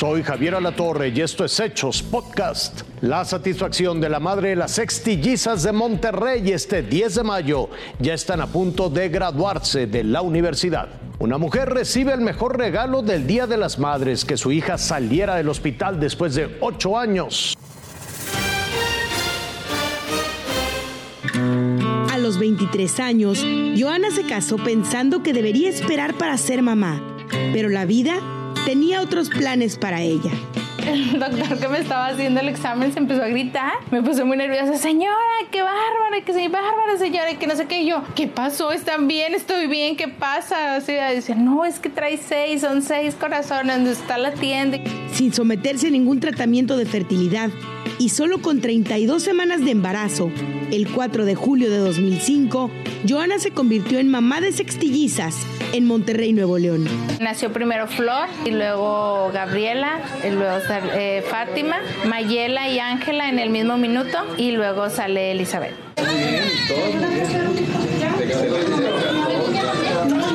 Soy Javier Alatorre y esto es Hechos Podcast. La satisfacción de la madre de las sextillizas de Monterrey este 10 de mayo ya están a punto de graduarse de la universidad. Una mujer recibe el mejor regalo del Día de las Madres, que su hija saliera del hospital después de ocho años. A los 23 años, Joana se casó pensando que debería esperar para ser mamá, pero la vida tenía otros planes para ella. El doctor que me estaba haciendo el examen se empezó a gritar. Me puse muy nerviosa. Señora, qué bárbara, que soy bárbara, señora, que no sé qué. Y yo, ¿qué pasó? ¿Están bien? ¿Estoy bien? ¿Qué pasa? Así dice, no, es que trae seis, son seis corazones, donde está la tienda. Sin someterse a ningún tratamiento de fertilidad y solo con 32 semanas de embarazo, el 4 de julio de 2005, Joana se convirtió en mamá de sextillizas en Monterrey, Nuevo León. Nació primero Flor y luego Gabriela, y luego eh, Fátima, Mayela y Ángela en el mismo minuto y luego sale Elizabeth.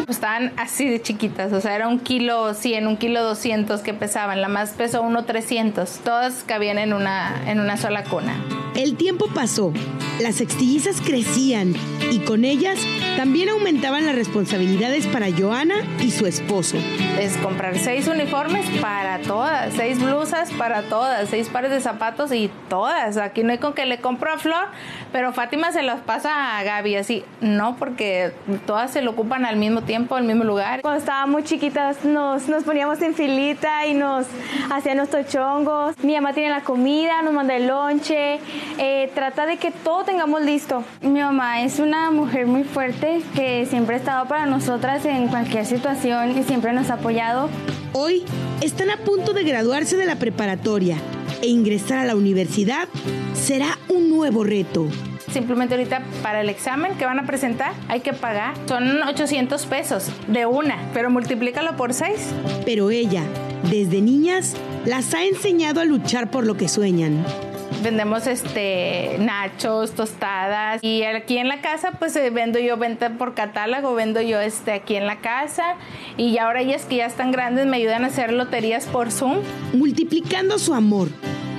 Estaban así de chiquitas, o sea, era un kilo 100, un kilo 200 que pesaban, la más pesó uno 300, todas cabían en una, en una sola cuna. El tiempo pasó, las sextillizas crecían y con ellas también aumentaban las responsabilidades para Joana y su esposo. Es comprar seis uniformes para todas, seis blusas para todas, seis pares de zapatos y todas. Aquí no hay con que le compro a Flor, pero Fátima se las pasa a Gaby así. No, porque todas se lo ocupan al mismo tiempo, al mismo lugar. Cuando estábamos chiquitas nos, nos poníamos en filita y nos hacían nuestros chongos. Mi mamá tiene la comida, nos manda el lonche, eh, trata de que todo tengamos listo. Mi mamá es una mujer muy fuerte que siempre ha estado para nosotras en cualquier situación y siempre nos ha apoyado. Hoy están a punto de graduarse de la preparatoria e ingresar a la universidad será un nuevo reto. Simplemente ahorita para el examen que van a presentar hay que pagar. Son 800 pesos de una, pero multiplícalo por 6. Pero ella, desde niñas, las ha enseñado a luchar por lo que sueñan vendemos este nachos, tostadas y aquí en la casa pues eh, vendo yo venta por catálogo, vendo yo este aquí en la casa y ahora ellas que ya están grandes me ayudan a hacer loterías por Zoom. Multiplicando su amor.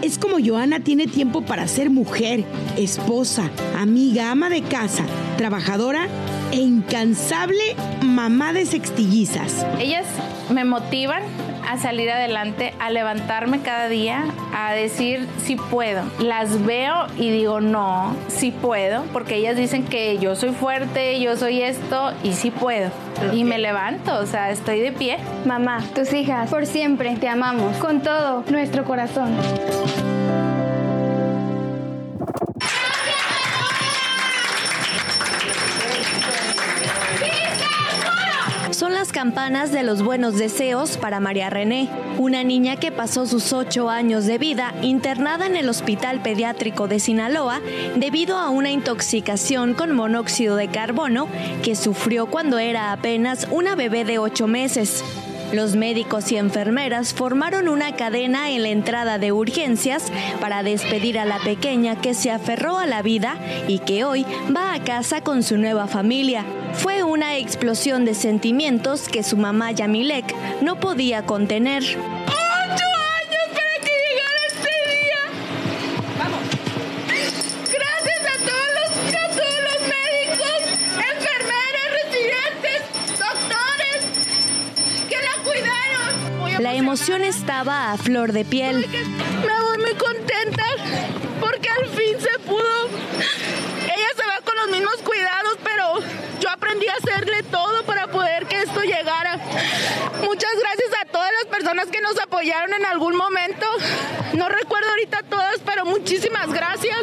Es como Joana tiene tiempo para ser mujer, esposa, amiga, ama de casa, trabajadora e incansable mamá de sextillizas. Ellas me motivan a salir adelante, a levantarme cada día, a decir si puedo. Las veo y digo no, sí puedo, porque ellas dicen que yo soy fuerte, yo soy esto y sí puedo. Y me levanto, o sea, estoy de pie. Mamá, tus hijas, por siempre te amamos con todo nuestro corazón. Campanas de los buenos deseos para María René, una niña que pasó sus ocho años de vida internada en el Hospital Pediátrico de Sinaloa debido a una intoxicación con monóxido de carbono que sufrió cuando era apenas una bebé de ocho meses. Los médicos y enfermeras formaron una cadena en la entrada de urgencias para despedir a la pequeña que se aferró a la vida y que hoy va a casa con su nueva familia. Fue una explosión de sentimientos que su mamá Yamilek no podía contener. Emoción estaba a flor de piel. Me voy muy contenta porque al fin se pudo. Ella se va con los mismos cuidados, pero yo aprendí a hacerle todo para poder que esto llegara. Muchas gracias a todas las personas que nos apoyaron en algún momento. No recuerdo ahorita todas, pero muchísimas gracias.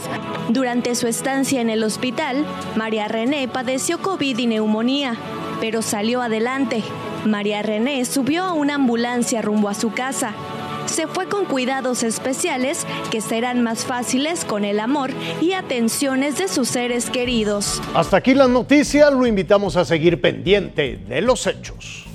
Durante su estancia en el hospital, María René padeció COVID y neumonía, pero salió adelante María René subió a una ambulancia rumbo a su casa. Se fue con cuidados especiales que serán más fáciles con el amor y atenciones de sus seres queridos. Hasta aquí la noticia, lo invitamos a seguir pendiente de los hechos.